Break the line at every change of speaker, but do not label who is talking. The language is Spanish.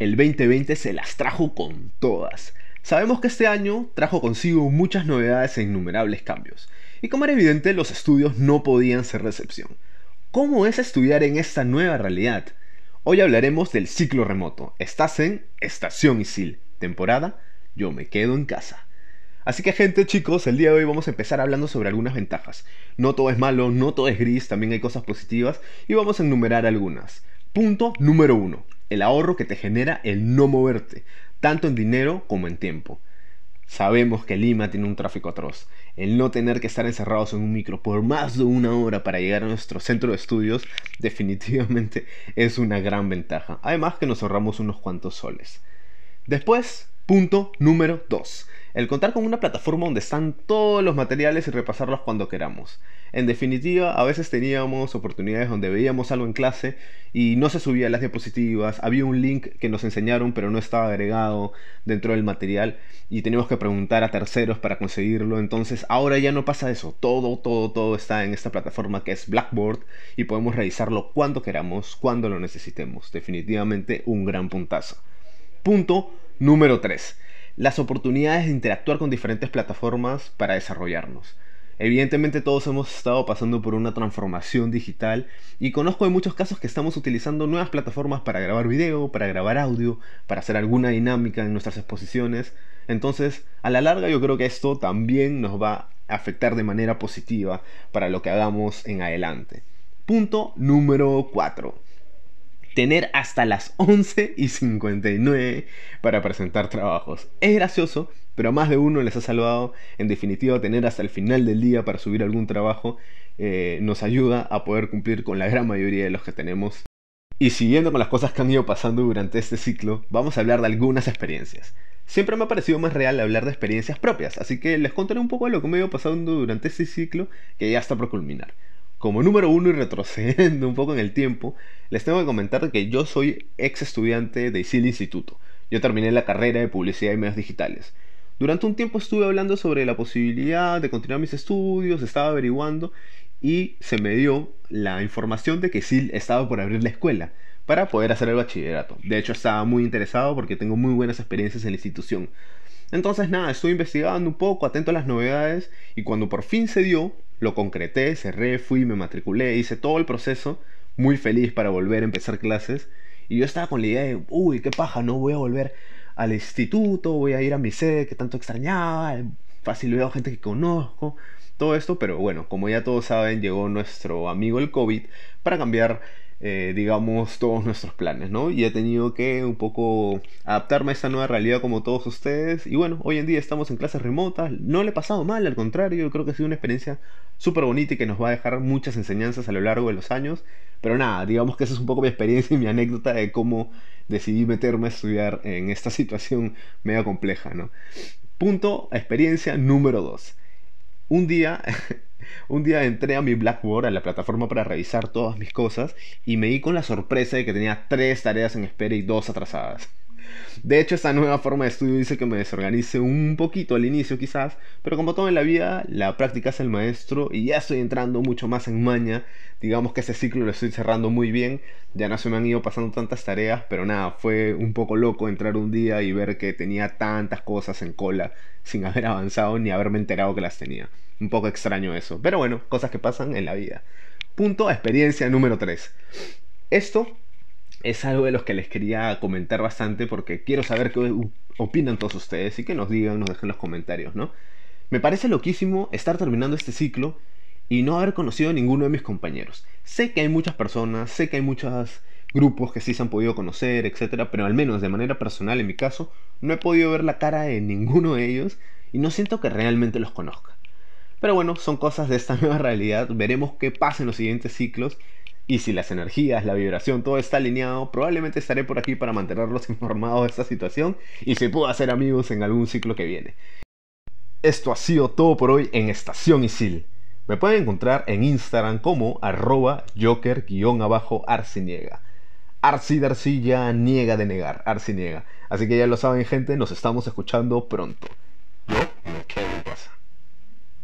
el 2020 se las trajo con todas. Sabemos que este año trajo consigo muchas novedades e innumerables cambios. Y como era evidente, los estudios no podían ser recepción. ¿Cómo es estudiar en esta nueva realidad? Hoy hablaremos del ciclo remoto. Estás en Estación Isil, temporada Yo me quedo en casa. Así que gente chicos, el día de hoy vamos a empezar hablando sobre algunas ventajas. No todo es malo, no todo es gris, también hay cosas positivas y vamos a enumerar algunas. Punto número 1 el ahorro que te genera el no moverte, tanto en dinero como en tiempo. Sabemos que Lima tiene un tráfico atroz. El no tener que estar encerrados en un micro por más de una hora para llegar a nuestro centro de estudios definitivamente es una gran ventaja. Además que nos ahorramos unos cuantos soles. Después, punto número 2 el contar con una plataforma donde están todos los materiales y repasarlos cuando queramos. En definitiva, a veces teníamos oportunidades donde veíamos algo en clase y no se subía las diapositivas, había un link que nos enseñaron pero no estaba agregado dentro del material y teníamos que preguntar a terceros para conseguirlo. Entonces ahora ya no pasa eso, todo, todo, todo está en esta plataforma que es Blackboard y podemos revisarlo cuando queramos, cuando lo necesitemos. Definitivamente un gran puntazo. Punto número 3 las oportunidades de interactuar con diferentes plataformas para desarrollarnos. Evidentemente todos hemos estado pasando por una transformación digital y conozco de muchos casos que estamos utilizando nuevas plataformas para grabar video, para grabar audio, para hacer alguna dinámica en nuestras exposiciones. Entonces, a la larga yo creo que esto también nos va a afectar de manera positiva para lo que hagamos en adelante. Punto número 4 tener hasta las 11 y 59 para presentar trabajos. Es gracioso, pero más de uno les ha salvado. En definitiva, tener hasta el final del día para subir algún trabajo eh, nos ayuda a poder cumplir con la gran mayoría de los que tenemos. Y siguiendo con las cosas que han ido pasando durante este ciclo, vamos a hablar de algunas experiencias. Siempre me ha parecido más real hablar de experiencias propias, así que les contaré un poco de lo que me ha ido pasando durante este ciclo que ya está por culminar. Como número uno y retrocediendo un poco en el tiempo, les tengo que comentar que yo soy ex estudiante de ISIL Instituto. Yo terminé la carrera de publicidad y medios digitales. Durante un tiempo estuve hablando sobre la posibilidad de continuar mis estudios, estaba averiguando y se me dio la información de que ISIL estaba por abrir la escuela para poder hacer el bachillerato. De hecho estaba muy interesado porque tengo muy buenas experiencias en la institución. Entonces nada, estoy investigando un poco, atento a las novedades y cuando por fin se dio, lo concreté, cerré, fui, me matriculé, hice todo el proceso, muy feliz para volver a empezar clases. Y yo estaba con la idea de, uy, qué paja, no voy a volver al instituto, voy a ir a mi sede que tanto extrañaba, fácil veo gente que conozco, todo esto, pero bueno, como ya todos saben, llegó nuestro amigo el COVID para cambiar eh, digamos, todos nuestros planes, ¿no? Y he tenido que un poco adaptarme a esta nueva realidad como todos ustedes. Y bueno, hoy en día estamos en clases remotas. No le he pasado mal, al contrario, creo que ha sido una experiencia súper bonita y que nos va a dejar muchas enseñanzas a lo largo de los años. Pero nada, digamos que esa es un poco mi experiencia y mi anécdota de cómo decidí meterme a estudiar en esta situación media compleja, ¿no? Punto, experiencia número 2. Un día Un día entré a mi Blackboard, a la plataforma para revisar todas mis cosas, y me di con la sorpresa de que tenía tres tareas en espera y dos atrasadas. De hecho, esta nueva forma de estudio dice que me desorganice un poquito al inicio quizás, pero como todo en la vida, la práctica es el maestro y ya estoy entrando mucho más en maña. Digamos que ese ciclo lo estoy cerrando muy bien, ya no se me han ido pasando tantas tareas, pero nada, fue un poco loco entrar un día y ver que tenía tantas cosas en cola sin haber avanzado ni haberme enterado que las tenía. Un poco extraño eso, pero bueno, cosas que pasan en la vida. Punto, experiencia número 3. Esto es algo de los que les quería comentar bastante porque quiero saber qué opinan todos ustedes y que nos digan, nos dejen los comentarios, ¿no? Me parece loquísimo estar terminando este ciclo y no haber conocido a ninguno de mis compañeros. Sé que hay muchas personas, sé que hay muchos grupos que sí se han podido conocer, etcétera, pero al menos de manera personal en mi caso, no he podido ver la cara de ninguno de ellos y no siento que realmente los conozca. Pero bueno, son cosas de esta nueva realidad, veremos qué pasa en los siguientes ciclos y si las energías, la vibración, todo está alineado, probablemente estaré por aquí para mantenerlos informados de esta situación y si puedo hacer amigos en algún ciclo que viene. Esto ha sido todo por hoy en Estación Isil. Me pueden encontrar en Instagram como arroba joker-arciniega. Arci Darcy ya niega de negar, Arci niega. Así que ya lo saben gente, nos estamos escuchando pronto.